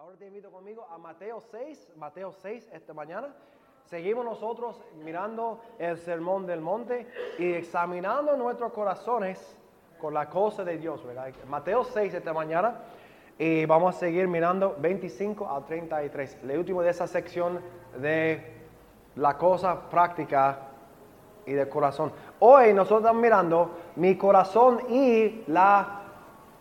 Ahora te invito conmigo a Mateo 6, Mateo 6 esta mañana. Seguimos nosotros mirando el sermón del monte y examinando nuestros corazones con la cosa de Dios. Mateo 6 esta mañana y vamos a seguir mirando 25 al 33, el último de esa sección de la cosa práctica y del corazón. Hoy nosotros estamos mirando mi corazón y la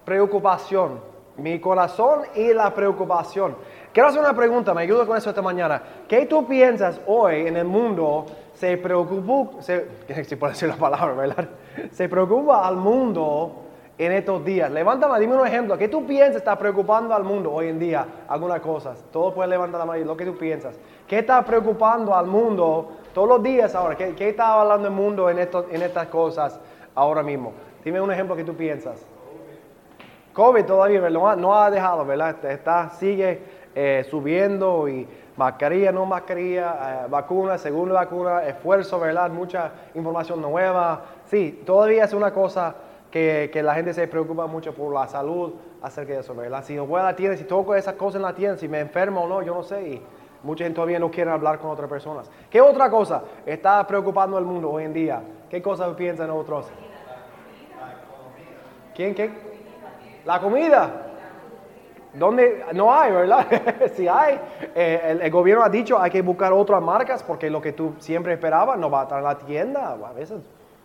preocupación. Mi corazón y la preocupación. Quiero hacer una pregunta, me ayuda con eso esta mañana. ¿Qué tú piensas hoy en el mundo se preocupa, se, si puedo decir la palabra, ¿verdad? Se preocupa al mundo en estos días? Levántame, dime un ejemplo. ¿Qué tú piensas está preocupando al mundo hoy en día? Algunas cosas. Todo puede levantar la mano y lo que tú piensas. ¿Qué está preocupando al mundo todos los días ahora? ¿Qué, qué está hablando el mundo en, esto, en estas cosas ahora mismo? Dime un ejemplo que tú piensas. COVID todavía no, ha dejado, ¿verdad? Está, sigue eh, subiendo y mascarilla, no mascarilla, eh, vacuna, segunda vacuna, esfuerzo, ¿verdad? Mucha información nueva. Sí, todavía es una cosa que, que, la gente se preocupa mucho por la salud acerca de eso, ¿verdad? Si no voy a la tienda, si toco esas cosas en la tienda, si me enfermo o no, yo no sé. Y mucha gente todavía no quiere hablar con otras personas. ¿Qué otra cosa está preocupando al mundo hoy en día? ¿Qué cosas piensan otros? ¿Quién qué? La comida. ¿Dónde? No hay, ¿verdad? si hay, eh, el, gobierno ha dicho hay que buscar otras marcas porque lo que tú siempre esperabas no va a estar en la tienda. A veces,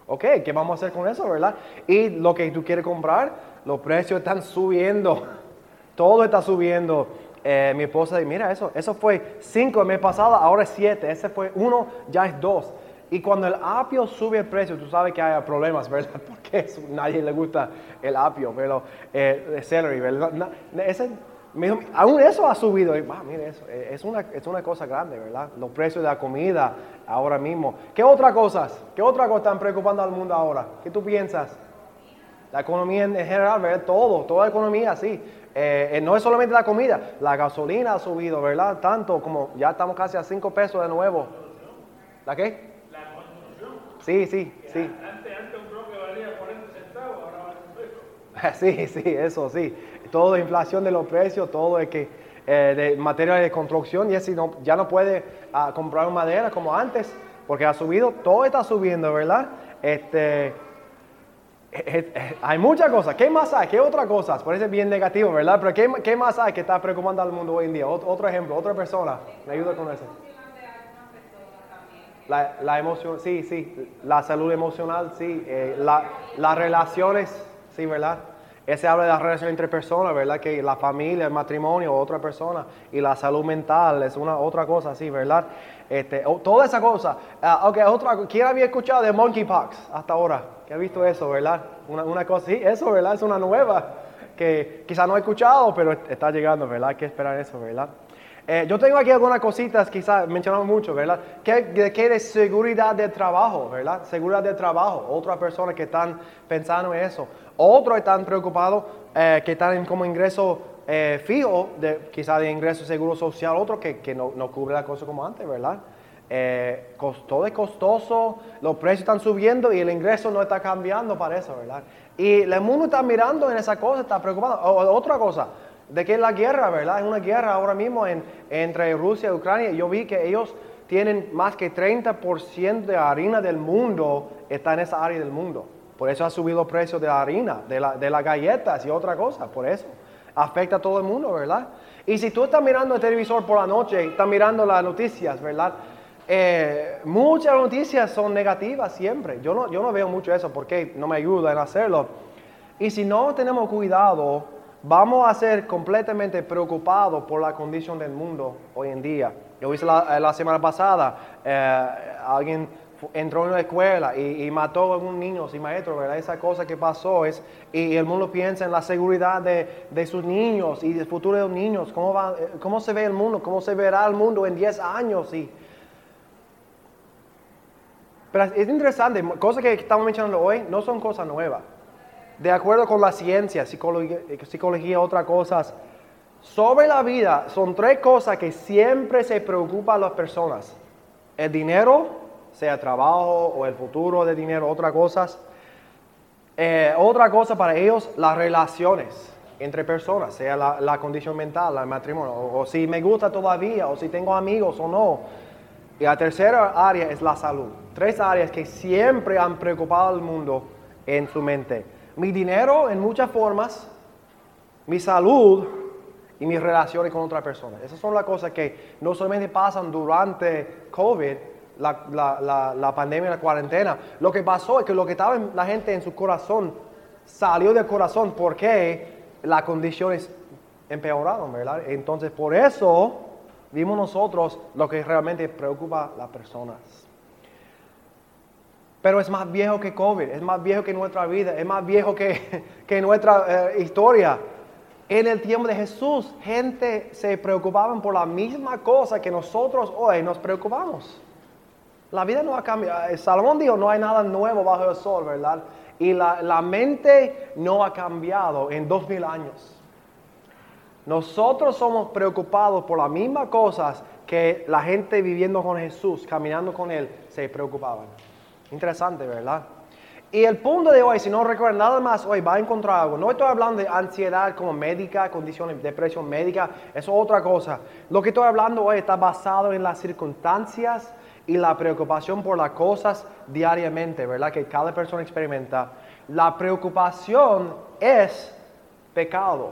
ok, ¿qué vamos a hacer con eso, verdad? Y lo que tú quieres comprar, los precios están subiendo. Todo está subiendo. Eh, mi esposa dice, mira, eso, eso fue cinco el mes pasado, ahora es siete. Ese fue uno, ya es dos. Y cuando el apio sube el precio, tú sabes que hay problemas, ¿verdad? Porque nadie le gusta el apio, pero eh, el celery, ¿verdad? ese, aún eso ha subido. Ah, mire, eso, eh, es, una, es una cosa grande, ¿verdad? Los precios de la comida ahora mismo. ¿Qué otras cosas? ¿Qué otras cosas están preocupando al mundo ahora? ¿Qué tú piensas? La economía en general, ¿verdad? Todo, toda la economía, sí. Eh, no es solamente la comida, la gasolina ha subido, ¿verdad? Tanto como ya estamos casi a 5 pesos de nuevo. ¿La qué? Sí, sí, sí. Antes, antes un bloque valía 40 centavos, ahora vale un Sí, sí, eso sí. Todo inflación de los precios, todo es que eh, de material de construcción y así no, ya no puede uh, comprar madera como antes porque ha subido, todo está subiendo, ¿verdad? Este, hay muchas cosas. ¿Qué más hay? ¿Qué otras cosas? Parece bien negativo, ¿verdad? Pero ¿qué, ¿qué, más hay que está preocupando al mundo hoy en día? Otro, ejemplo, otra persona. Me ayuda con eso. La, la, emoción, sí, sí, la salud emocional, sí, eh, la, las relaciones, sí, ¿verdad? Ese habla de la relación entre personas, ¿verdad? Que la familia, el matrimonio, otra persona, y la salud mental es una otra cosa, sí, ¿verdad? Este, toda esa cosa. Uh, ok, otra, ¿quién había escuchado de monkeypox hasta ahora? ¿Qué ha visto eso, verdad? Una, una cosa, sí, eso, ¿verdad? Es una nueva que quizá no he escuchado, pero está llegando, ¿verdad? Hay que esperar eso, ¿verdad? Eh, yo tengo aquí algunas cositas, quizás mencionamos mucho, ¿verdad? ¿Qué, de qué de seguridad de trabajo, ¿verdad? Seguridad de trabajo. Otras personas que están pensando en eso. Otros están preocupados eh, que están como ingreso eh, fijo, de, quizás de ingreso seguro social. Otro que, que no, no, cubre la cosa como antes, ¿verdad? Eh, todo es costoso, los precios están subiendo y el ingreso no está cambiando para eso, ¿verdad? Y el mundo está mirando en esa cosa, está preocupado. O, otra cosa, de que la guerra, ¿verdad? Es una guerra ahora mismo en, entre Rusia y Ucrania. Yo vi que ellos tienen más que 30% de harina del mundo, está en esa área del mundo. Por eso ha subido el precio de la harina, de, la, de las galletas y otra cosa, por eso. Afecta a todo el mundo, ¿verdad? Y si tú estás mirando el televisor por la noche, estás mirando las noticias, ¿verdad? Eh, muchas noticias son negativas siempre. Yo no, yo no veo mucho eso porque no me ayuda en hacerlo. Y si no tenemos cuidado, vamos a ser completamente preocupados por la condición del mundo hoy en día. Yo vi la, la semana pasada, eh, alguien entró en una escuela y, mató a un niño sin maestro, ¿verdad? Esa cosa que pasó es, y el mundo piensa en la seguridad de, de sus niños y del futuro de los niños, ¿Cómo, va, cómo se ve el mundo, cómo se verá el mundo en 10 años. Y, pero es interesante, cosas que estamos mencionando hoy no son cosas nuevas de acuerdo con la ciencia, psicología, psicología otras cosas, sobre la vida son tres cosas que siempre se preocupan las personas. El dinero, sea trabajo o el futuro de dinero, otras cosas. Eh, otra cosa para ellos, las relaciones. entre personas, sea la, condición mental, el matrimonio, o si me gusta todavía, o si tengo amigos o no. Y la tercera área es la salud. Tres áreas que siempre han preocupado al mundo en su mente. Mi dinero en muchas formas, mi salud y mis relaciones con otras personas. Esas son las cosas que no solamente pasan durante COVID, la, la- la- pandemia, la cuarentena. Lo que pasó es que lo que estaba en la gente en su corazón salió del corazón porque las condiciones empeoraron, ¿verdad? Entonces, por eso vimos nosotros lo que realmente preocupa a las personas. Pero es más viejo que COVID, es más viejo que nuestra vida, es más viejo que, nuestra eh, historia. En el tiempo de Jesús, gente se preocupaban por la misma cosa que nosotros hoy nos preocupamos. La vida no ha cambiado. Eh, Salomón dijo, no hay nada nuevo bajo el sol, ¿verdad? Y la, la mente no ha cambiado en dos mil años. Nosotros somos preocupados por las mismas cosas que la gente viviendo con Jesús, caminando con Él, se preocupaban. Interesante, ¿verdad? Y el punto de hoy, si no recuerdan nada más, hoy va a encontrar algo. No estoy hablando de ansiedad como médica, condiciones de depresión médica, eso es otra cosa. Lo que estoy hablando hoy está basado en las circunstancias y la preocupación por las cosas diariamente, ¿verdad? Que cada persona experimenta. La preocupación es pecado.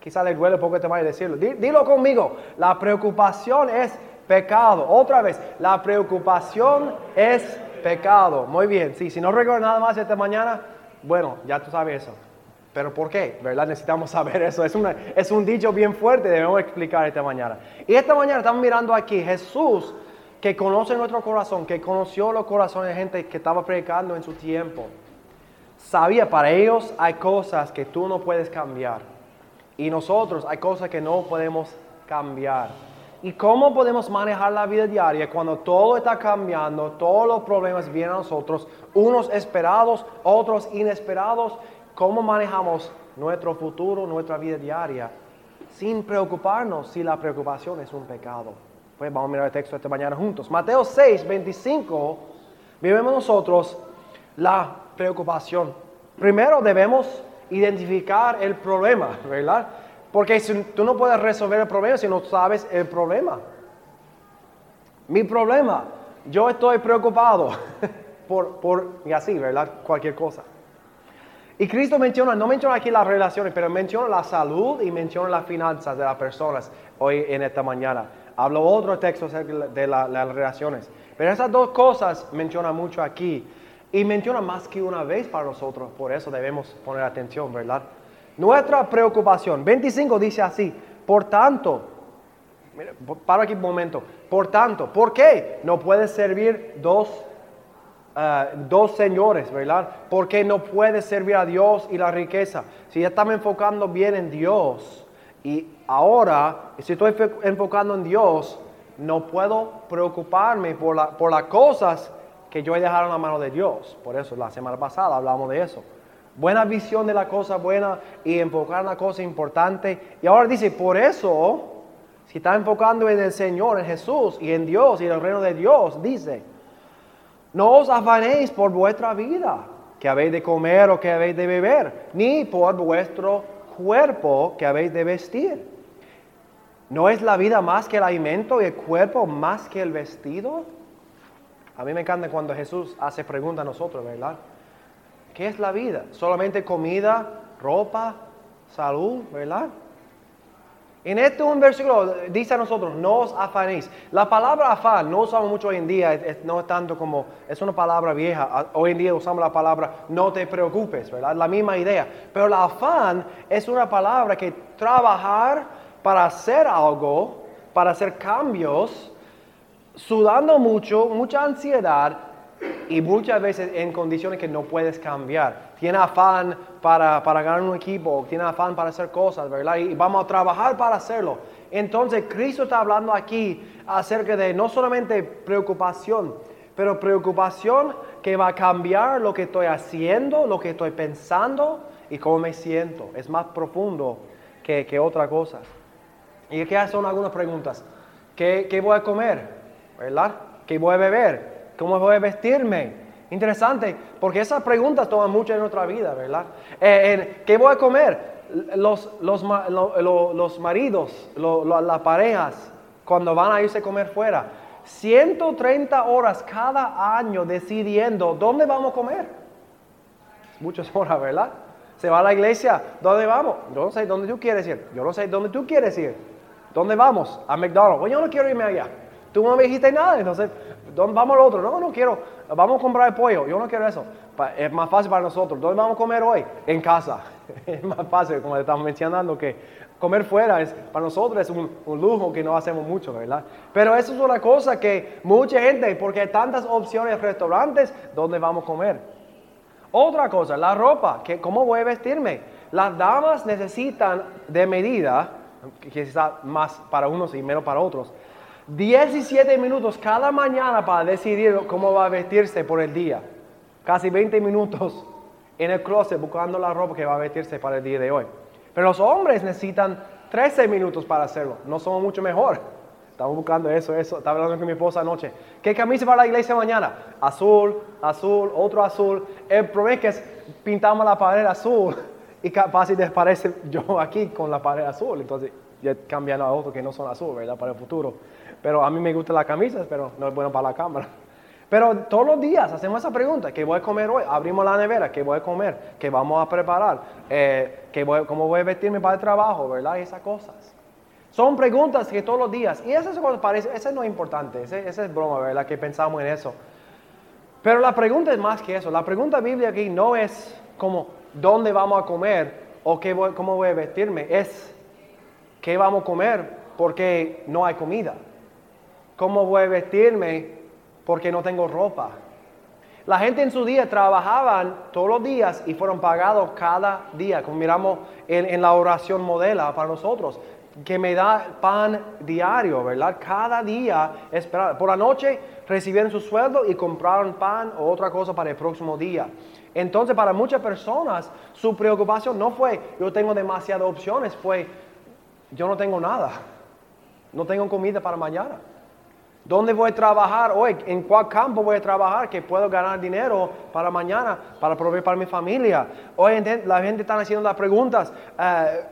Quizá le duele poco te vaya a decirlo. Di- Dilo conmigo. La preocupación es pecado. Otra vez, la preocupación es pecado. Muy bien. Sí, si no recuerdas nada más esta mañana, bueno, ya tú sabes eso. Pero ¿por qué? ¿Verdad? Necesitamos saber eso. Es, una- es un dicho bien fuerte, debemos explicar esta mañana. Y esta mañana estamos mirando aquí Jesús que conoce nuestro corazón, que conoció los corazones de gente que estaba predicando en su tiempo. Sabía, para ellos hay cosas que tú no puedes cambiar. Y nosotros hay cosas que no podemos cambiar. ¿Y cómo podemos manejar la vida diaria cuando todo está cambiando, todos los problemas vienen a nosotros, unos esperados, otros inesperados? ¿Cómo manejamos nuestro futuro, nuestra vida diaria, sin preocuparnos si la preocupación es un pecado? Pues vamos a mirar el texto esta mañana juntos. Mateo 6, 25, vivimos nosotros la preocupación. Primero debemos identificar el problema, ¿verdad? Porque si tú no puedes resolver el problema si no sabes el problema. Mi problema, yo estoy preocupado por, por, y así, ¿verdad? Cualquier cosa. Y Cristo menciona, no menciona aquí las relaciones, pero menciona la salud y menciona las finanzas de las personas hoy en esta mañana. Hablo otro texto acerca de la- las relaciones. Pero esas dos cosas menciona mucho aquí. Y menciona más que una vez para nosotros. Por eso debemos poner atención, ¿verdad? Nuestra preocupación. 25 dice así. Por tanto, mira, paro aquí un momento. Por tanto, ¿por qué no puedes servir dos ah, dos señores, ¿verdad? Porque no puedes servir a Dios y la riqueza. Si ya estamos enfocando bien en Dios y ahora, si estoy enfocando en Dios, no puedo preocuparme por, por las cosas que yo he dejado en la mano de Dios. Por eso, la semana pasada hablamos de eso. Buena visión de la cosa buena y enfocar en la cosa importante. Y ahora dice, por eso, si está enfocando en el Señor, en Jesús y en Dios y en el reino de Dios, dice, no os afanéis por vuestra vida, que habéis de comer o que habéis de beber, ni por vuestro cuerpo que habéis de vestir. ¿No es la vida más que el alimento y el cuerpo más que el vestido? A mí me encanta cuando Jesús hace preguntas a nosotros, ¿verdad? ¿Qué es la vida? ¿Solamente comida, ropa, salud, verdad? En este un versículo dice a nosotros, no os afanéis. La palabra afán no usamos mucho hoy en día, no es tanto como, es una palabra vieja. A- Hoy en día usamos la palabra no te preocupes, ¿verdad? La misma idea. Pero la afán es una palabra que trabajar para hacer algo, para hacer cambios, sudando mucho, mucha ansiedad y muchas veces en condiciones que no puedes cambiar. Tiene afán para, para ganar un equipo, tiene afán para hacer cosas, ¿verdad? Y vamos a trabajar para hacerlo. Entonces Cristo está hablando aquí acerca de no solamente preocupación, pero preocupación que va a cambiar lo que estoy haciendo, lo que estoy pensando y cómo me siento. Es más profundo que, que otra cosa. Y aquí son algunas preguntas. ¿Qué, qué voy a comer? ¿Verdad? ¿Qué voy a beber? ¿Cómo voy a vestirme? Interesante, porque esas preguntas toman mucho en nuestra vida, ¿verdad? Eh, ¿Qué voy a comer? Los, los, ma- lo- lo- los maridos, las parejas, cuando van a irse a comer fuera, 130 horas cada año decidiendo dónde vamos a comer. Muchas horas, ¿verdad? Se va a la iglesia, ¿dónde vamos? Yo no sé dónde tú quieres ir. Yo no sé dónde tú quieres ir. ¿Dónde vamos? A McDonald's. Pues yo no quiero irme allá. Tú no me dijiste nada, entonces, ¿dónde vamos al otro? No, no quiero. Vamos a comprar pollo. Yo no quiero eso. Es más fácil para nosotros. ¿Dónde vamos a comer hoy? En casa. Es más fácil, como estamos mencionando, que comer fuera es, para nosotros es un, un lujo que no hacemos mucho, ¿verdad? Pero eso es una cosa que mucha gente, porque hay tantas opciones de restaurantes, ¿dónde vamos a comer? Otra cosa, la ropa, que ¿cómo voy a vestirme? Las damas necesitan de medida, quizás más para unos y menos para otros, 17 minutos cada mañana para decidir cómo va a vestirse por el día. Casi 20 minutos en el closet buscando la ropa que va a vestirse para el día de hoy. Pero los hombres necesitan 13 minutos para hacerlo. No somos mucho mejor. Estamos buscando eso, eso. Estaba hablando con mi esposa anoche. ¿Qué camisa para la iglesia mañana? Azul, azul, otro azul. El problema es que pintamos la pared azul y capaz si parece yo aquí con la pared azul. Entonces ya cambiando a otros que no son azul, ¿verdad? Para el futuro. Pero a mí me gustan las camisas, pero no es bueno para la cámara. Pero todos los días hacemos esa pregunta, ¿qué voy a comer hoy? Abrimos la nevera, ¿qué voy a comer? ¿Qué vamos a preparar? Eh, ¿qué voy- ¿Cómo voy a vestirme para el trabajo? ¿Verdad? Esas cosas. Son preguntas que todos los días, y esas cosas parece, eso no es importante, ese, ese es broma, ¿verdad? Que pensamos en eso. Pero la pregunta es más que eso. La pregunta bíblica aquí no es como dónde vamos a comer o qué voy- cómo voy a vestirme, es qué vamos a comer porque no hay comida. ¿Cómo voy a vestirme porque no tengo ropa? La gente en su día trabajaban todos los días y fueron pagados cada día, como miramos en, en la oración modela para nosotros, que me da pan diario, ¿verdad? Cada día esperar. Por la noche recibieron su sueldo y compraron pan o otra cosa para el próximo día. Entonces, para muchas personas, su preocupación no fue yo tengo demasiadas opciones, fue yo no tengo nada, no tengo comida para mañana. ¿Dónde voy a trabajar hoy? ¿En cuál campo voy a trabajar que puedo ganar dinero para mañana, para proveer para mi familia? Hoy la gente está haciendo las preguntas, eh,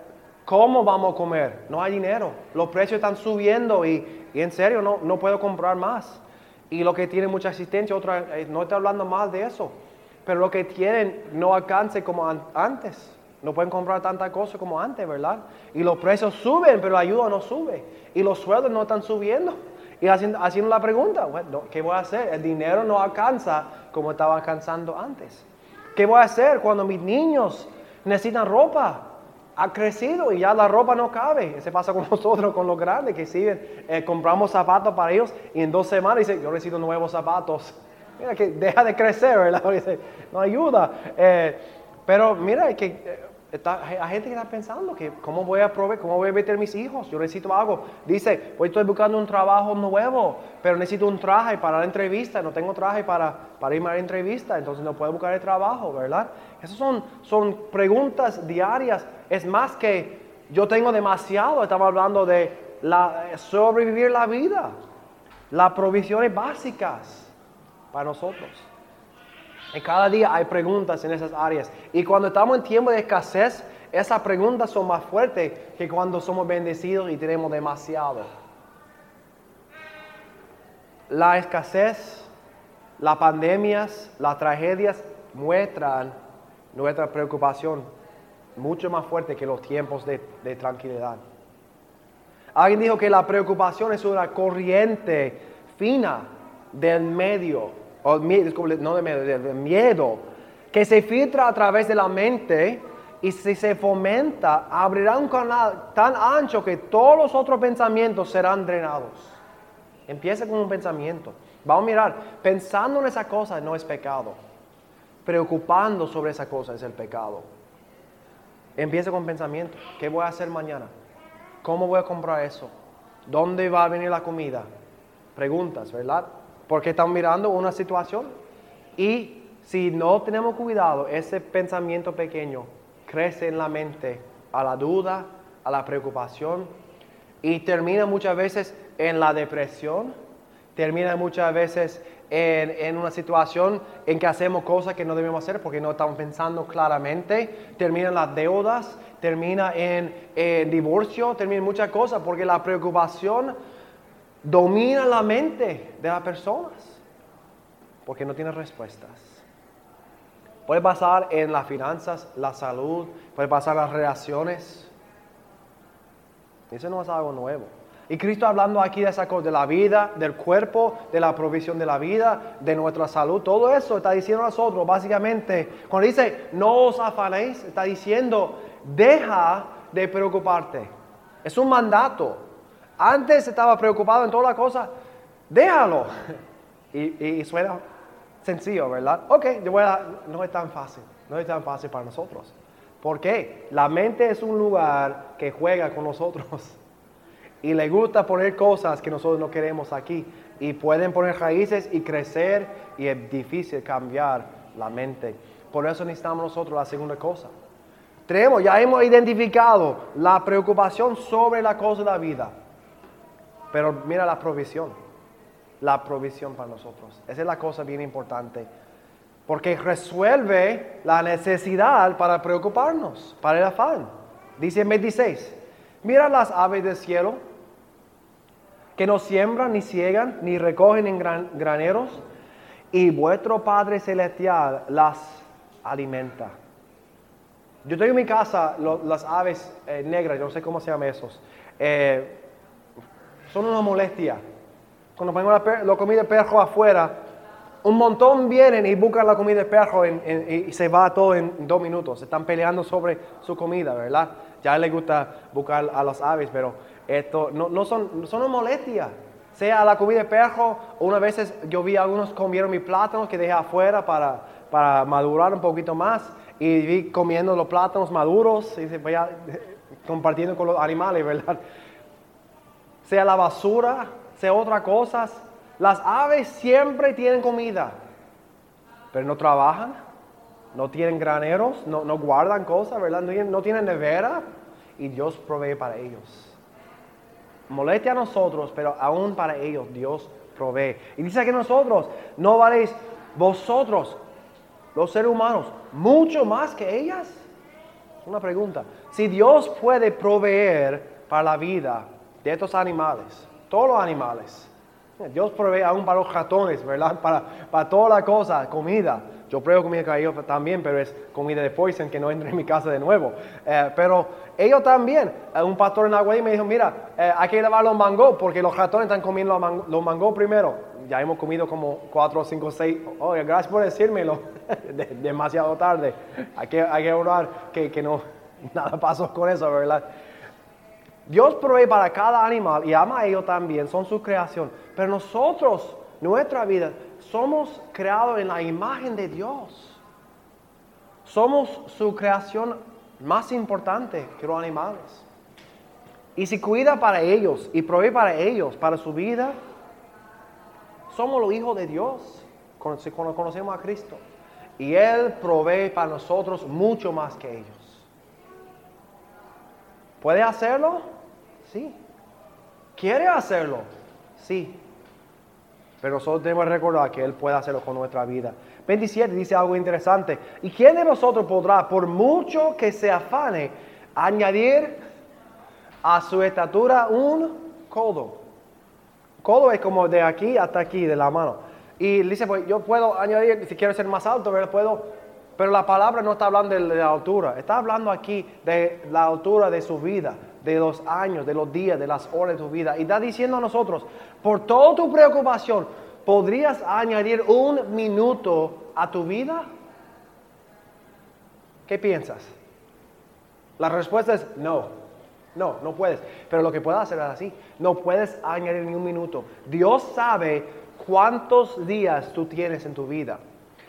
¿cómo vamos a comer? No hay dinero, los precios están subiendo y, y en serio no, no puedo comprar más. Y lo que tiene mucha asistencia, otra, eh, no estoy hablando mal de eso, pero lo que tienen no alcance como an- antes. No pueden comprar tanta cosa como antes, ¿verdad? Y los precios suben, pero la ayuda no sube. Y los sueldos no están subiendo. Y haciendo, haciendo la pregunta, bueno, ¿qué voy a hacer? El dinero no alcanza como estaba alcanzando antes. ¿Qué voy a hacer cuando mis niños necesitan ropa? Ha crecido y ya la ropa no cabe. Ese pasa con nosotros, con los grandes que siguen. eh, compramos zapatos para ellos y en dos semanas dicen, yo necesito nuevos zapatos. Mira que deja de crecer, ¿verdad? Dice, no ayuda. Eh, pero mira que eh, está, hay gente que está pensando que cómo voy a proveer, cómo voy a meter mis hijos, yo necesito algo. Dice, hoy estoy buscando un trabajo nuevo, pero necesito un traje para la entrevista, no tengo traje para, para irme a la entrevista, entonces no puedo buscar el trabajo, ¿verdad? Esas son, son preguntas diarias, es más que yo tengo demasiado, estamos hablando de la, sobrevivir la vida, las provisiones básicas para nosotros. Y cada día hay preguntas en esas áreas. Y cuando estamos en tiempo de escasez, esas preguntas son más fuertes que cuando somos bendecidos y tenemos demasiado. La escasez, las pandemias, las tragedias muestran nuestra preocupación mucho más fuerte que los tiempos de, de tranquilidad. Alguien dijo que la preocupación es una corriente fina del medio, o mie- disculpe, no del medio, del miedo, que se filtra a través de la mente y si se fomenta, abrirá un canal tan ancho que todos los otros pensamientos serán drenados. Empieza con un pensamiento. Vamos a mirar, pensando en esa cosa no es pecado. Preocupando sobre esa cosa es el pecado. Empieza con pensamiento. ¿Qué voy a hacer mañana? ¿Cómo voy a comprar eso? ¿Dónde va a venir la comida? Preguntas, ¿verdad? Porque están mirando una situación. Y si no tenemos cuidado, ese pensamiento pequeño crece en la mente a la duda, a la preocupación y termina muchas veces en la depresión, termina muchas veces en, en una situación en que hacemos cosas que no debemos hacer porque no estamos pensando claramente, terminan las deudas, termina en, en divorcio, termina en muchas cosas porque la preocupación domina la mente de las personas porque no tiene respuestas. Puede pasar en las finanzas, la salud, puede pasar en las relaciones. Eso no es algo nuevo. Y Cristo hablando aquí de esa cosa, de la vida, del cuerpo, de la provisión de la vida, de nuestra salud, todo eso está diciendo a nosotros, básicamente, cuando dice no os afanéis, está diciendo deja de preocuparte. Es un mandato. Antes estaba preocupado en toda la cosa, déjalo. Y, suena sencillo, ¿verdad? Ok, no es tan fácil, no es tan fácil para nosotros. ¿Por qué? La mente es un lugar que juega con nosotros y le gusta poner cosas que nosotros no queremos aquí y pueden poner raíces y crecer y es difícil cambiar la mente. Por eso necesitamos nosotros la segunda cosa. Tenemos, ya hemos identificado la preocupación sobre la cosa de la vida, pero mira la provisión la provisión para nosotros. Esa es la cosa bien importante. Porque resuelve la necesidad para preocuparnos, para el afán. Dice en 26, mira las aves del cielo, que no siembran, ni ciegan, ni recogen en graneros, y vuestro Padre Celestial las alimenta. Yo tengo en mi casa las aves eh, negras, yo no sé cómo se llaman esos. Eh, son una molestia cuando ponemos la, comida de perro afuera, un montón vienen y buscan la comida de perro y se va todo en dos minutos. Están peleando sobre su comida, ¿verdad? Ya les gusta buscar a las aves, pero esto no, no son, son una molestia. Sea la comida de perro, o una vez yo vi a algunos comieron mis plátanos que dejé afuera para, para madurar un poquito más y vi comiendo los plátanos maduros y se vaya compartiendo con los animales, ¿verdad? Sea la basura, sea otras cosas. Las aves siempre tienen comida, pero no trabajan, no tienen graneros, no, guardan cosas, ¿verdad? No tienen, nevera y Dios provee para ellos. Moleste a nosotros, pero aún para ellos Dios provee. Y dice que nosotros no valéis vosotros, los seres humanos, mucho más que ellas. Una pregunta. Si Dios puede proveer para la vida de estos animales, todos los animales. Dios provee aún para los ratones, ¿verdad? Para, para toda la cosa, comida. Yo pruebo comida con ellos también, pero es comida de poison que no entre en mi casa de nuevo. Eh, pero ellos también, eh, un pastor en Agua me dijo, mira, eh, hay que llevar los mangos porque los ratones están comiendo los mangos primero. Ya hemos comido como cuatro, cinco, seis. Oye, gracias por decírmelo. demasiado tarde. Hay que, hay que orar que, que no, nada pasó con eso, ¿verdad? Dios provee para cada animal y ama a ellos también, son su creación. Pero nosotros, nuestra vida, somos creados en la imagen de Dios. Somos su creación más importante que los animales. Y si cuida para ellos y provee para ellos, para su vida, somos los hijos de Dios cuando conocemos a Cristo. Y Él provee para nosotros mucho más que ellos. ¿Puede hacerlo? Sí. ¿Quiere hacerlo? Sí. Pero nosotros tenemos que recordar que Él puede hacerlo con nuestra vida. 27 dice algo interesante. ¿Y quién de nosotros podrá, por mucho que se afane, añadir a su estatura un codo? Codo es como de aquí hasta aquí, de la mano. Y dice, pues yo puedo añadir, si quiero ser más alto, puedo pero la palabra no está hablando de la altura, está hablando aquí de la altura de su vida, de los años, de los días, de las horas de tu vida. Y está diciendo a nosotros, por toda tu preocupación, ¿podrías añadir un minuto a tu vida? ¿Qué piensas? La respuesta es no. No, no puedes. Pero lo que puedes hacer es así. No puedes añadir ni un minuto. Dios sabe cuántos días tú tienes en tu vida.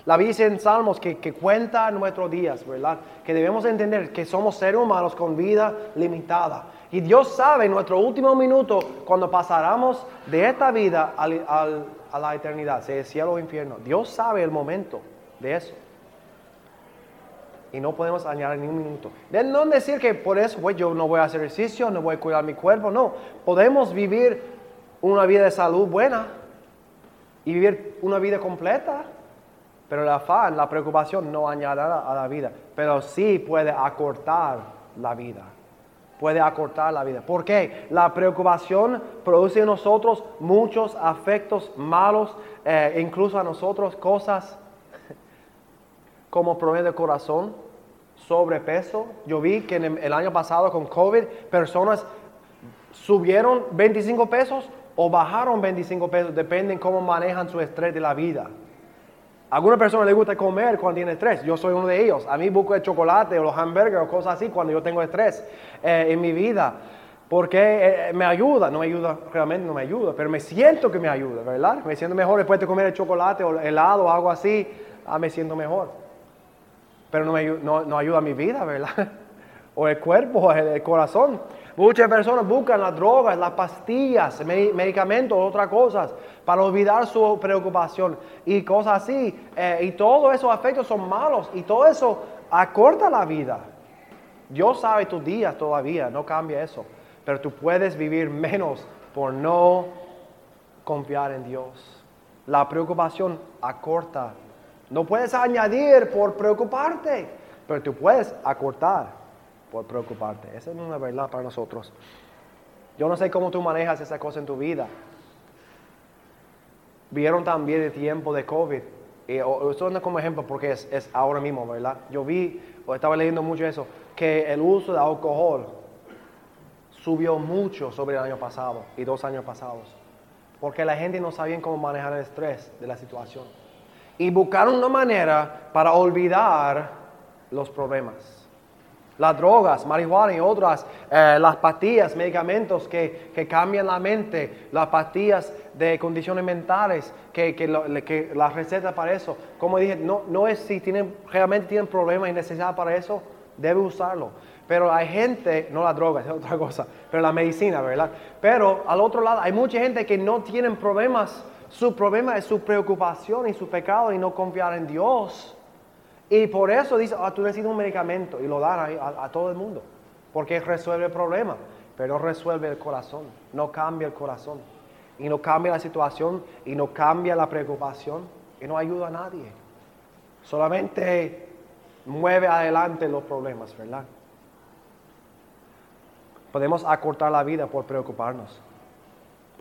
La Biblia dice en Salmos que, cuenta nuestros días, ¿verdad? Que debemos entender que somos seres humanos con vida limitada. Y Dios sabe en nuestro último minuto cuando pasáramos de esta vida a la eternidad, sea el cielo o infierno. Dios sabe el momento de eso. Y no podemos añadir ni un minuto. De no decir que por eso pues, yo no voy a hacer ejercicio, no voy a cuidar mi cuerpo. No, podemos vivir una vida de salud buena y vivir una vida completa. Pero el afán, la preocupación no añade a la vida, pero sí puede acortar la vida. Puede acortar la vida. ¿Por qué? La preocupación produce en nosotros muchos afectos malos, eh, incluso a nosotros cosas como problemas de corazón, sobrepeso. Yo vi que el año pasado con COVID personas subieron 25 pesos o bajaron 25 pesos, dependen cómo manejan su estrés de la vida. A algunas personas les gusta comer cuando tienen estrés. Yo soy uno de ellos. A mí busco el chocolate o los hamburgues o cosas así cuando yo tengo estrés eh, en mi vida. Porque eh, me ayuda, no me ayuda, realmente no me ayuda, pero me siento que me ayuda, ¿verdad? Me siento mejor después de comer el chocolate o helado o algo así, ah, me siento mejor. Pero no, me, no ayuda a mi vida, ¿verdad? o el cuerpo, o el corazón. Muchas personas buscan las drogas, las pastillas, medicamentos, otras cosas, para olvidar su preocupación y cosas así. Eh, y todos esos afectos son malos y todo eso acorta la vida. Dios sabe tus días todavía, no cambia eso. Pero tú puedes vivir menos por no confiar en Dios. La preocupación acorta. No puedes añadir por preocuparte, pero tú puedes acortar por preocuparte. Esa es una verdad para nosotros. Yo no sé cómo tú manejas esa cosa en tu vida. Vieron también el tiempo de COVID. Y esto es como ejemplo porque es, ahora mismo, ¿verdad? Yo vi, o estaba leyendo mucho eso, que el uso de alcohol subió mucho sobre el año pasado y dos años pasados. Porque la gente no sabía cómo manejar el estrés de la situación. Y buscaron una manera para olvidar los problemas las drogas, marihuana y otras, eh, las pastillas, medicamentos que, cambian la mente, las pastillas de condiciones mentales, que, que, la receta para eso. Como dije, no, no es si tienen, realmente tienen problemas y necesidad para eso, debe usarlo. Pero hay gente, no la droga, es otra cosa, pero la medicina, ¿verdad? Pero al otro lado, hay mucha gente que no tienen problemas. Su problema es su preocupación y su pecado y no confiar en Dios. Y por eso dice, ah, tú necesitas un medicamento y lo dan a, a, todo el mundo, porque resuelve el problema, pero resuelve el corazón, no cambia el corazón, y no cambia la situación, y no cambia la preocupación, y no ayuda a nadie. Solamente mueve adelante los problemas, ¿verdad? Podemos acortar la vida por preocuparnos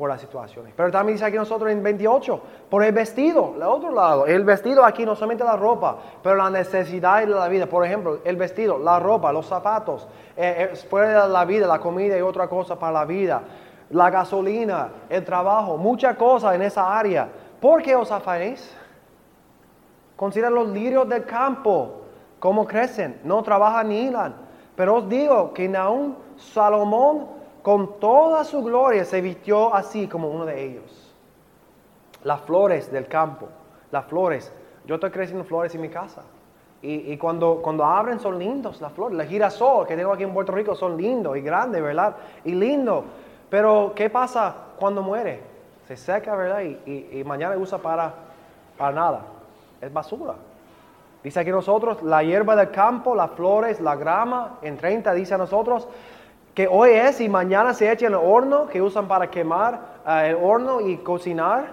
por las situaciones. Pero también dice aquí nosotros en 28, por el vestido, el otro lado, el vestido aquí no solamente la ropa, pero la necesidad de la vida. Por ejemplo, el vestido, la ropa, los zapatos, eh, eh la vida, la comida y otra cosa para la vida, la gasolina, el trabajo, muchas cosas en esa área. ¿Por qué os afanéis? Considera los lirios del campo, cómo crecen, no trabajan ni hilan. Pero os digo que aún Salomón con toda su gloria se vistió así como uno de ellos. Las flores del campo, las flores. Yo estoy creciendo flores en mi casa. Y, cuando, cuando abren son lindos las flores. Las girasol que tengo aquí en Puerto Rico son lindos y grandes, ¿verdad? Y lindo. Pero ¿qué pasa cuando muere? Se seca, ¿verdad? Y, y mañana usa para, para nada. Es basura. Dice aquí nosotros, la hierba del campo, las flores, la grama, en 30 dice a nosotros, que hoy es y mañana se echa en el horno, que usan para quemar eh, el horno y cocinar.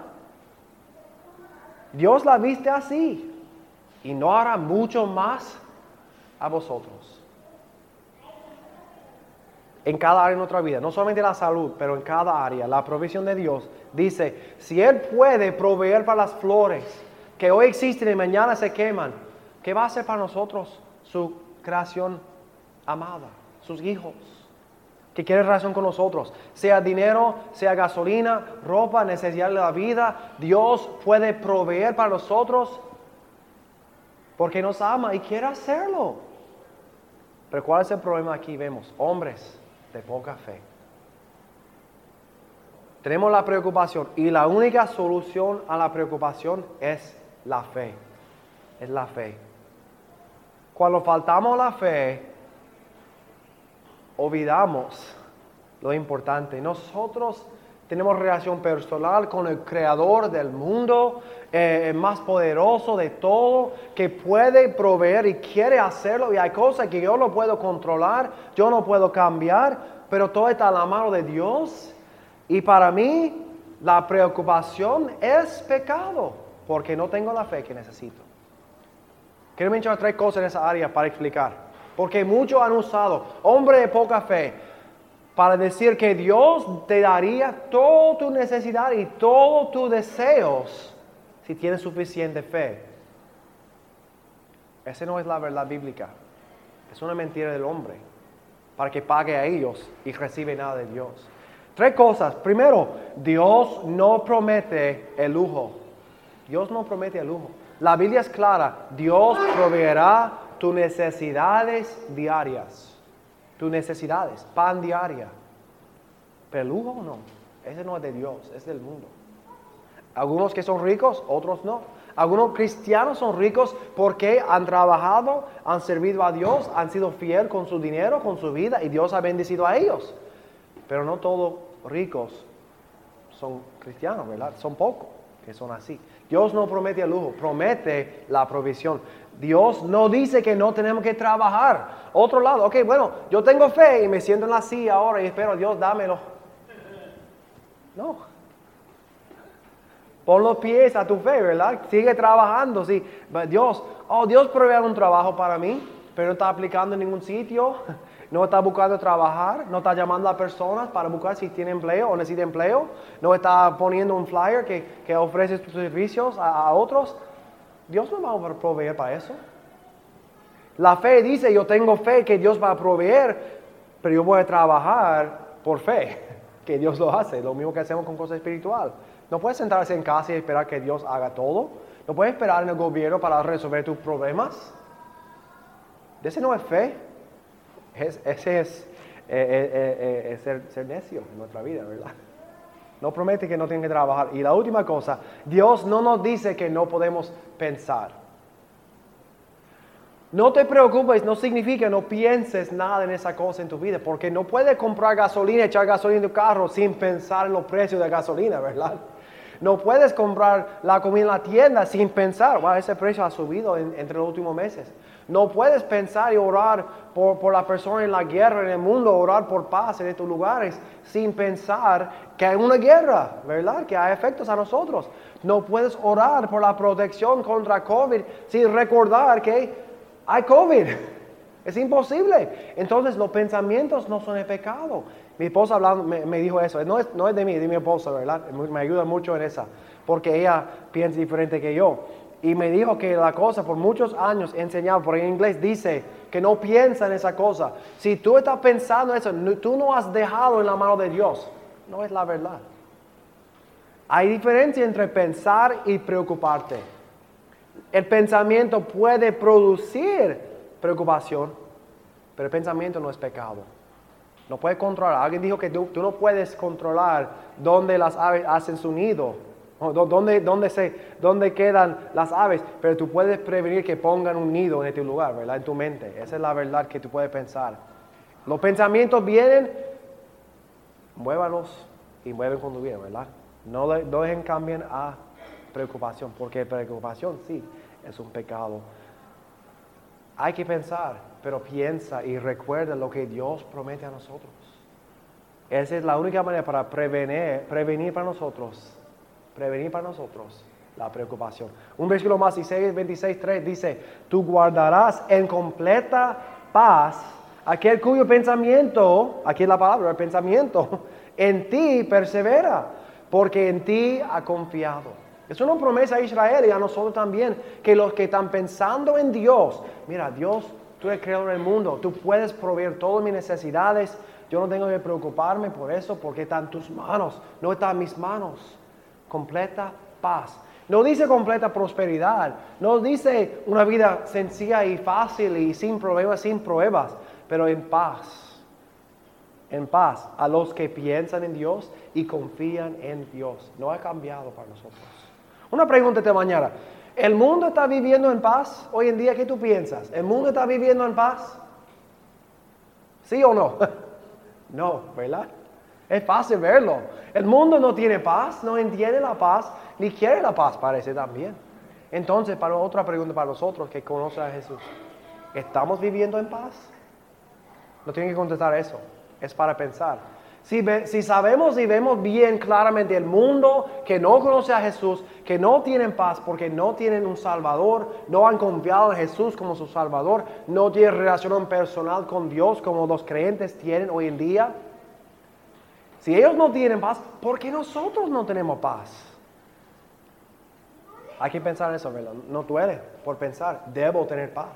Dios la viste así y no hará mucho más a vosotros. En cada área de nuestra vida, no solamente la salud, pero en cada área, la provisión de Dios dice, si Él puede proveer para las flores que hoy existen y mañana se queman, ¿qué va a hacer para nosotros su creación amada, sus hijos? que quiere relación con nosotros, sea dinero, sea gasolina, ropa, necesidad de la vida, Dios puede proveer para nosotros porque nos ama y quiere hacerlo. Pero ¿cuál es el problema aquí? Vemos hombres de poca fe. Tenemos la preocupación y la única solución a la preocupación es la fe. Es la fe. Cuando faltamos la fe, olvidamos lo importante. Nosotros tenemos relación personal con el creador del mundo, eh, el más poderoso de todo, que puede proveer y quiere hacerlo. Y hay cosas que yo no puedo controlar, yo no puedo cambiar, pero todo está a la mano de Dios. Y para mí, la preocupación es pecado porque no tengo la fe que necesito. Quiero mencionar tres cosas en esa área para explicar. Porque muchos han usado hombre de poca fe para decir que Dios te daría toda tu necesidad y todos tus deseos si tienes suficiente fe. Esa no es la verdad bíblica. Es una mentira del hombre para que pague a ellos y recibe nada de Dios. Tres cosas. Primero, Dios no promete el lujo. Dios no promete el lujo. La Biblia es clara. Dios proveerá tus necesidades diarias. Tus necesidades, pan diaria. Pero el lujo no. Ese no es de Dios, es del mundo. Algunos que son ricos, otros no. Algunos cristianos son ricos porque han trabajado, han servido a Dios, han sido fiel con su dinero, con su vida y Dios ha bendecido a ellos. Pero no todos ricos son cristianos, ¿verdad? Son pocos que son así. Dios no promete el lujo, promete la provisión. Dios no dice que no tenemos que trabajar. Otro lado, ok, bueno, yo tengo fe y me siento en la silla ahora y espero, Dios, dámelo. No. Pon los pies a tu fe, ¿verdad? Sigue trabajando, sí. Dios, oh, Dios provee un trabajo para mí, pero no está aplicando en ningún sitio. No está buscando trabajar, no está llamando a personas para buscar si tiene empleo o necesita empleo, no está poniendo un flyer que, ofrece tus servicios a otros. Dios no va a proveer para eso. La fe dice, yo tengo fe que Dios va a proveer, pero yo voy a trabajar por fe, que Dios lo hace, lo mismo que hacemos con cosas espirituales. No puedes sentarse en casa y esperar que Dios haga todo. No puedes esperar en el gobierno para resolver tus problemas. Ese no es fe. ese es, eh, eh, eh, ser, ser, necio en nuestra vida, ¿verdad? No promete que no tiene que trabajar. Y la última cosa, Dios no nos dice que no podemos pensar. No te preocupes, no significa no pienses nada en esa cosa en tu vida, porque no puedes comprar gasolina, echar gasolina en tu carro sin pensar en los precios de gasolina, ¿verdad? No puedes comprar la comida en la tienda sin pensar, wow, ese precio ha subido entre los últimos meses. No puedes pensar y orar por, por, la persona en la guerra en el mundo, orar por paz en estos lugares, sin pensar que hay una guerra, ¿verdad? Que hay efectos a nosotros. No puedes orar por la protección contra COVID sin recordar que hay COVID. Es imposible. Entonces los pensamientos no son de pecado. Mi esposa hablando, me, dijo eso. No es, no es de mí, de mi esposa, ¿verdad? Me ayuda mucho en esa, porque ella piensa diferente que yo. Y me dijo que la cosa, por muchos años enseñado, por en inglés dice que no piensa en esa cosa. Si tú estás pensando eso, tú no has dejado en la mano de Dios. No es la verdad. Hay diferencia entre pensar y preocuparte. El pensamiento puede producir preocupación, pero el pensamiento no es pecado. No puedes controlar. Alguien dijo que tú, no puedes controlar dónde las aves hacen su nido, dónde, dónde, se, dónde quedan las aves, pero tú puedes prevenir que pongan un nido en este lugar, ¿verdad? En tu mente. Esa es la verdad que tú puedes pensar. Los pensamientos vienen, muévalos y mueven cuando vienen, ¿verdad? No, no dejen cambien a preocupación, porque preocupación sí es un pecado. Hay que pensar pero piensa y recuerda lo que Dios promete a nosotros. Esa es la única manera para prevenir, prevenir para nosotros, prevenir para nosotros la preocupación. Un versículo más, 16, 26, 3 dice, tú guardarás en completa paz aquel cuyo pensamiento, aquí es la palabra, el pensamiento, en ti persevera, porque en ti ha confiado. Es una promesa a Israel y a nosotros también, que los que están pensando en Dios, mira, Dios Tú eres creador del mundo. Tú puedes proveer todas mis necesidades. Yo no tengo que preocuparme por eso porque está en tus manos. No está en mis manos. Completa paz. No dice completa prosperidad. No dice una vida sencilla y fácil y sin problemas, sin pruebas. Pero en paz. En paz. A los que piensan en Dios y confían en Dios. No ha cambiado para nosotros. Una pregunta de mañana. ¿El mundo está viviendo en paz hoy en día? ¿Qué tú piensas? ¿El mundo está viviendo en paz? ¿Sí o no? no, ¿verdad? Es fácil verlo. El mundo no tiene paz, no entiende la paz, ni quiere la paz, parece también. Entonces, para otra pregunta para nosotros que conocen a Jesús, ¿estamos viviendo en paz? No tienen que contestar eso, es para pensar. Si, si sabemos y vemos bien claramente el mundo que no conoce a Jesús, que no tienen paz porque no tienen un Salvador, no han confiado en Jesús como su Salvador, no tienen relación personal con Dios como los creyentes tienen hoy en día. Si ellos no tienen paz, ¿por qué nosotros no tenemos paz? Hay que pensar en eso, ¿verdad? No duele por pensar, debo tener paz.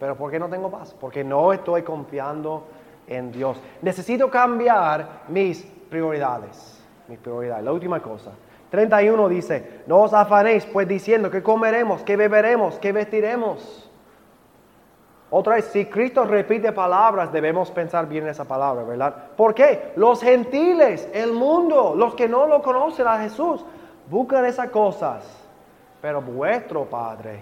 Pero ¿por qué no tengo paz? Porque no estoy confiando en Dios. Necesito cambiar mis prioridades. Mis prioridades. La última cosa. 31 dice, no os afanéis pues diciendo que comeremos, que beberemos, que vestiremos. Otra vez, si Cristo repite palabras, debemos pensar bien en esa palabra, ¿verdad? ¿Por qué? Los gentiles, el mundo, los que no lo conocen a Jesús, buscan esas cosas. Pero vuestro Padre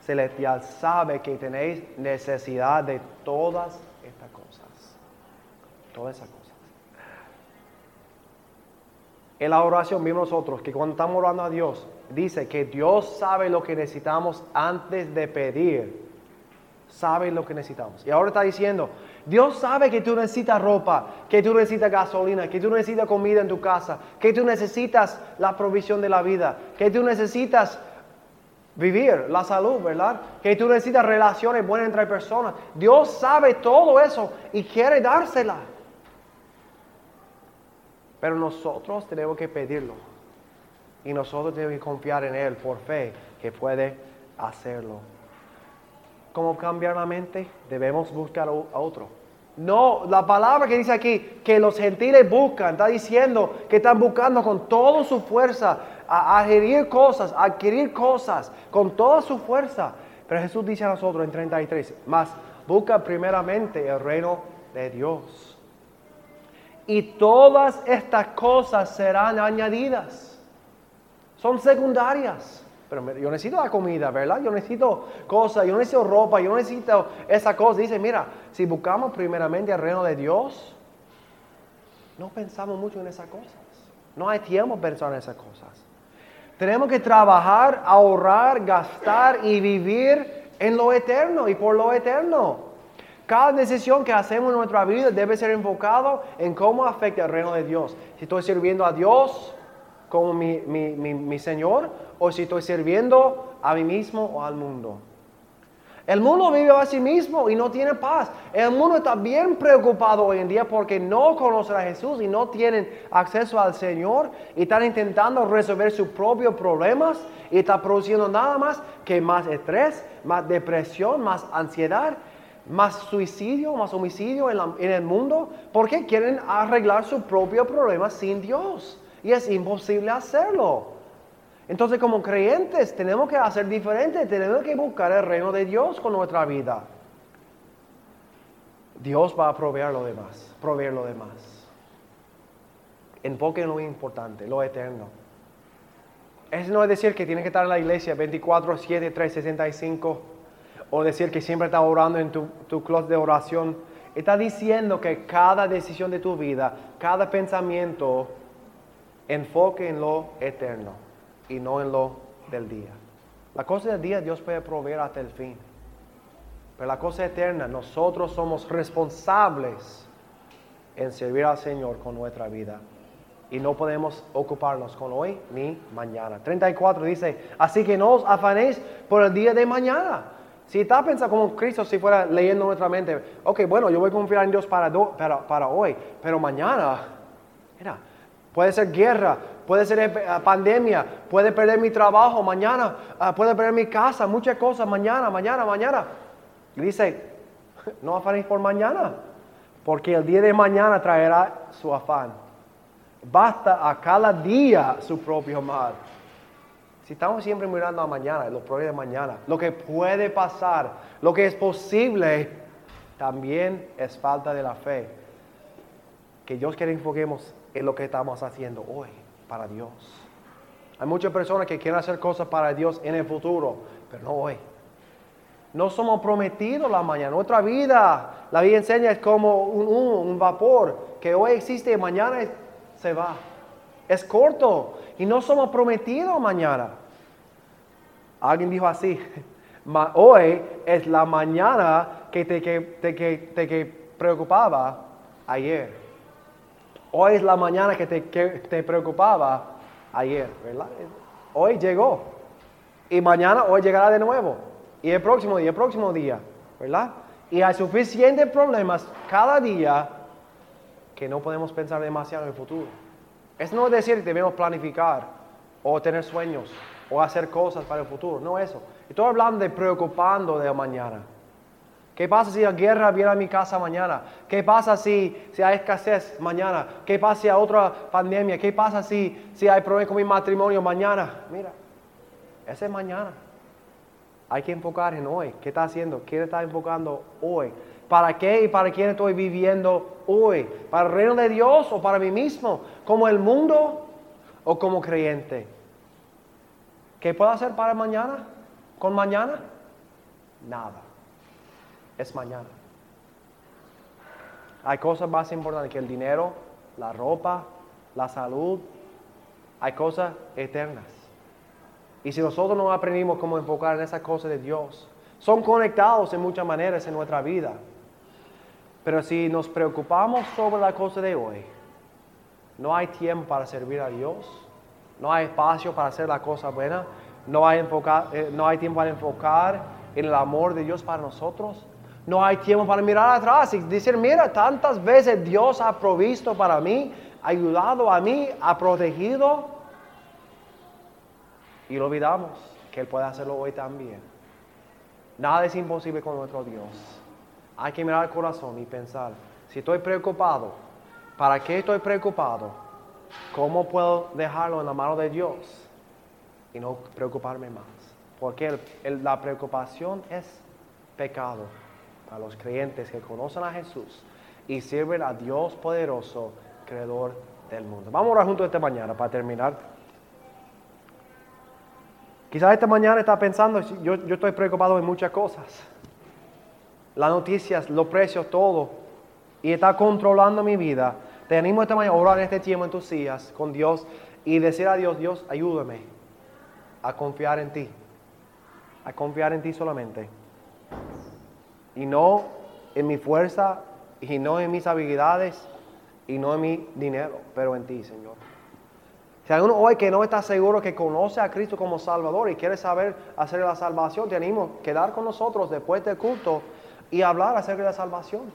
celestial sabe que tenéis necesidad de todas estas cosas. Todas esas cosas. En la oración vimos nosotros que cuando estamos orando a Dios, dice que Dios sabe lo que necesitamos antes de pedir. Sabe lo que necesitamos. Y ahora está diciendo, Dios sabe que tú necesitas ropa, que tú necesitas gasolina, que tú necesitas comida en tu casa, que tú necesitas la provisión de la vida, que tú necesitas vivir, la salud, ¿verdad? Que tú necesitas relaciones buenas entre personas. Dios sabe todo eso y quiere dársela. Pero nosotros tenemos que pedirlo. Y nosotros tenemos que confiar en Él por fe que puede hacerlo. ¿Cómo cambiar la mente? Debemos buscar a otro. No, la palabra que dice aquí, que los gentiles buscan, está diciendo que están buscando con toda su fuerza a adquirir cosas, adquirir cosas, con toda su fuerza. Pero Jesús dice a nosotros en 33, más busca primeramente el reino de Dios. Y todas estas cosas serán añadidas. Son secundarias. Pero yo necesito la comida, ¿verdad? Yo necesito cosas, yo necesito ropa, yo necesito esa cosa. Dice, mira, si buscamos primeramente el reino de Dios, no pensamos mucho en esas cosas. No hay tiempo para pensar en esas cosas. Tenemos que trabajar, ahorrar, gastar y vivir en lo eterno y por lo eterno. Cada decisión que hacemos en nuestra vida debe ser enfocado en cómo afecta el reino de Dios. Si estoy sirviendo a Dios como mi, mi- mi- mi Señor o si estoy sirviendo a mí mismo o al mundo. El mundo vive a sí mismo y no tiene paz. El mundo está bien preocupado hoy en día porque no conocen a Jesús y no tienen acceso al Señor y están intentando resolver sus propios problemas y está produciendo nada más que más estrés, más depresión, más ansiedad, más suicidio, más homicidio en, la- en el mundo porque quieren arreglar sus propios problemas sin Dios y es imposible hacerlo. Entonces como creyentes tenemos que hacer diferente, tenemos que buscar el reino de Dios con nuestra vida. Dios va a proveer lo demás, proveer lo demás. Enfoque en lo importante, lo eterno. Eso no es decir que tienes que estar en la iglesia 24, 7, 365 o decir que siempre estás orando en tu, tu de oración. Está diciendo que cada decisión de tu vida, cada pensamiento, enfoque en lo eterno y no en lo del día. La cosa del día Dios puede proveer hasta el fin. Pero la cosa eterna, nosotros somos responsables en servir al Señor con nuestra vida. Y no podemos ocuparnos con hoy ni mañana. 34 dice, así que no os afanéis por el día de mañana. Si está pensando como Cristo, si fuera leyendo nuestra mente, ok, bueno, yo voy a confiar en Dios para, para, para hoy, pero mañana, mira, puede ser guerra, puede ser eh, pandemia, puede perder mi trabajo mañana, ah, puede perder mi casa, muchas cosas mañana, mañana, mañana. Y dice, no afanéis por mañana, porque el día de mañana traerá su afán. Basta a cada día su propio mal. Si estamos siempre mirando a mañana, los problemas de mañana, lo que puede pasar, lo que es posible, también es falta de la fe. Que Dios quiere enfoquemos en lo que estamos haciendo hoy para Dios. Hay muchas personas que quieren hacer cosas para Dios en el futuro, pero no hoy. No somos prometidos la mañana. Nuestra vida, la vida enseña, es como un, vapor que hoy existe y mañana es- se va. Es corto y no somos prometidos mañana. Alguien dijo así, "Ma- hoy es la mañana que te, que, te- que- te que preocupaba ayer. Hoy es la mañana que te, que te preocupaba ayer, ¿verdad? Hoy llegó. Y mañana, hoy llegará de nuevo. Y el próximo día, el próximo día, ¿verdad? Y hay suficientes problemas cada día que no podemos pensar demasiado en el futuro. Es no decir que debemos planificar o tener sueños o hacer cosas para el futuro, no eso. Estoy hablando de preocupando de mañana. ¿Qué pasa si la guerra viene a mi casa mañana? ¿Qué pasa si, si hay escasez mañana? ¿Qué pasa si hay otra pandemia? ¿Qué pasa si, si hay problemas con mi matrimonio mañana? Mira, ese es mañana. Hay que enfocar en hoy. ¿Qué está haciendo? ¿Quién está enfocando hoy? ¿Para qué y para quién estoy viviendo hoy? ¿Para el reino de Dios o para mí mismo? ¿Como el mundo o como creyente? ¿Qué puedo hacer para mañana? ¿Con mañana? Nada es mañana. Hay cosas más importantes que el dinero, la ropa, la salud. Hay cosas eternas. Y si nosotros no aprendimos cómo enfocar en esas cosas de Dios, son conectados en muchas maneras en nuestra vida. Pero si nos preocupamos sobre la cosa de hoy, no hay tiempo para servir a Dios, no hay espacio para hacer la cosa buena, no hay, eh, no hay tiempo para enfocar en el amor de Dios para nosotros, no hay tiempo para mirar atrás y decir, mira, tantas veces Dios ha provisto para mí, ayudado a mí, ha protegido. Y lo olvidamos que Él puede hacerlo hoy también. Nada es imposible con nuestro Dios. Hay que mirar al corazón y pensar, si estoy preocupado, ¿para qué estoy preocupado? ¿Cómo puedo dejarlo en la mano de Dios y no preocuparme más? Porque la preocupación es pecado a los creyentes que conocen a Jesús y sirven a Dios poderoso, creador del mundo. Vamos a orar juntos esta mañana para terminar. Quizás esta mañana está pensando, yo, yo estoy preocupado en muchas cosas. Las noticias, los precios, todo. Y está controlando mi vida. Te animo esta mañana a orar en este tiempo en tus días con Dios y decir a Dios, Dios, ayúdame a confiar en ti. A confiar en ti solamente y no en mi fuerza y no en mis habilidades y no en mi dinero, pero en ti, Señor. Si hay uno hoy que no está seguro que conoce a Cristo como Salvador y quiere saber hacer la salvación, te animo a quedar con nosotros después del culto y hablar acerca de la salvación.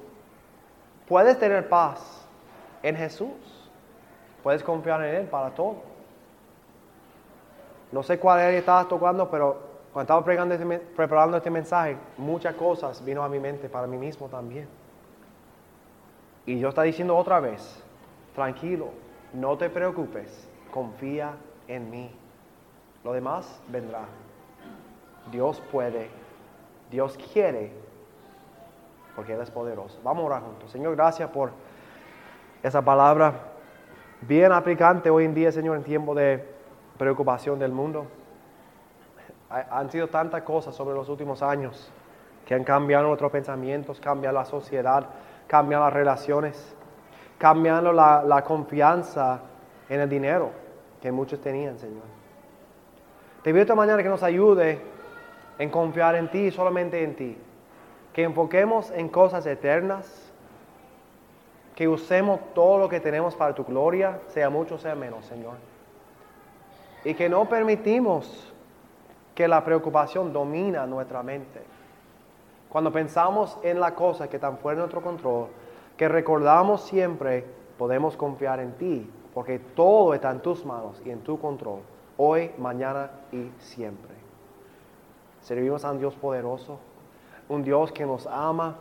Puedes tener paz en Jesús. Puedes confiar en Él para todo. No sé cuál área estabas tocando, pero cuando estaba este preparando este mensaje, muchas cosas vino a mi mente para mí mismo también. Y Dios está diciendo otra vez, tranquilo, no te preocupes, confía en mí. Lo demás vendrá. Dios puede, Dios quiere, porque Él es poderoso. Vamos a orar juntos. Señor, gracias por esa palabra bien aplicante hoy en día, Señor, en tiempo de preocupación del mundo han sido tantas cosas sobre los últimos años que han cambiado nuestros pensamientos, cambiado la sociedad, cambiado las relaciones, cambiando la, confianza en el dinero que muchos tenían, Señor. Te pido esta mañana que nos ayude en confiar en ti solamente en ti. Que enfoquemos en cosas eternas. Que usemos todo lo que tenemos para tu gloria, sea mucho, sea menos, Señor. Y que no permitimos que la preocupación domina nuestra mente. Cuando pensamos en la cosa que están fuera de nuestro control, que recordamos siempre, podemos confiar en ti, porque todo está en tus manos y en tu control, hoy, mañana y siempre. Servimos a un Dios poderoso, un Dios que nos ama,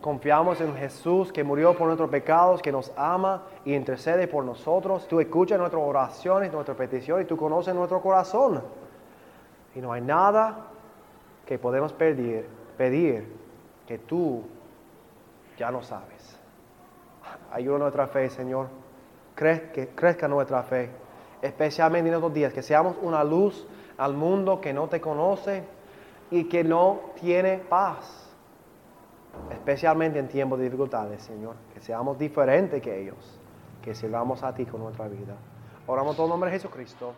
confiamos en Jesús que murió por nuestros pecados, que nos ama y intercede por nosotros. Tú escuchas nuestras oraciones, nuestras peticiones y tú conoces nuestro corazón. Y no hay nada que podemos pedir, pedir que tú ya no sabes. Ayuda nuestra fe, Señor. que crezca nuestra fe, especialmente en estos días, que seamos una luz al mundo que no te conoce y que no tiene paz, especialmente en tiempos de dificultades, Señor. Que seamos diferentes que ellos, que sirvamos a ti con nuestra vida. Oramos todo en nombre de Jesucristo.